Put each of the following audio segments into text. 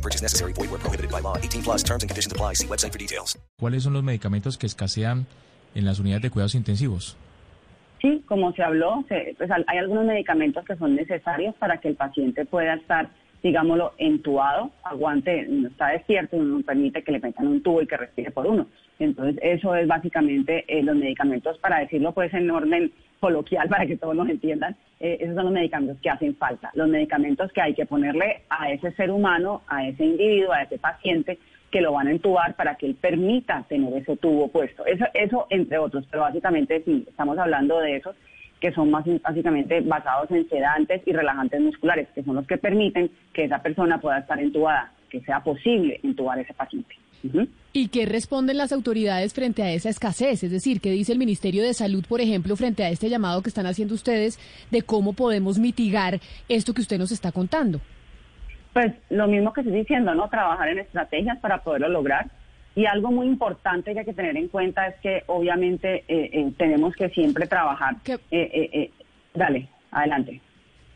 No purchase necessary. Void where prohibited by law. 18 plus terms and conditions apply. See website for details. ¿Cuáles son los medicamentos que escasean en las unidades de cuidados intensivos? Sí, como se habló, se- pues, hay algunos medicamentos que son necesarios para que el paciente pueda estar, digámoslo, entubado, aguante, no está despierto, no permite que le metan un tubo y que respire por uno. Entonces, eso es básicamente eh, los medicamentos, para decirlo pues en orden coloquial, para que todos nos entiendan, eh, esos son los medicamentos que hacen falta, los medicamentos que hay que ponerle a ese ser humano, a ese individuo, a ese paciente, que lo van a entubar para que él permita tener ese tubo puesto. Eso, eso entre otros, pero básicamente sí, estamos hablando de esos que son más básicamente basados en sedantes y relajantes musculares, que son los que permiten que esa persona pueda estar entubada, que sea posible entubar a ese paciente. ¿Y qué responden las autoridades frente a esa escasez? Es decir, ¿qué dice el Ministerio de Salud, por ejemplo, frente a este llamado que están haciendo ustedes de cómo podemos mitigar esto que usted nos está contando? Pues lo mismo que estoy diciendo, ¿no? Trabajar en estrategias para poderlo lograr. Y algo muy importante que hay que tener en cuenta es que obviamente eh, eh, tenemos que siempre trabajar. Eh, eh, eh, dale, adelante.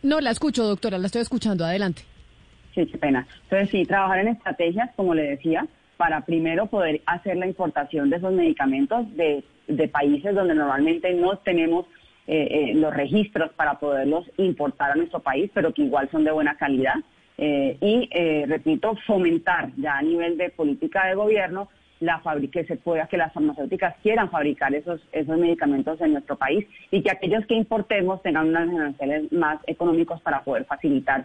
No, la escucho, doctora, la estoy escuchando. Adelante. Sí, qué pena. Entonces, sí, trabajar en estrategias, como le decía, para primero poder hacer la importación de esos medicamentos de, de países donde normalmente no tenemos eh, eh, los registros para poderlos importar a nuestro país, pero que igual son de buena calidad. Eh, y, repito, fomentar ya a nivel de política de gobierno la que se pueda, que las farmacéuticas quieran fabricar esos, esos medicamentos en nuestro país y que aquellos que importemos tengan unos financieros más económicos para poder facilitar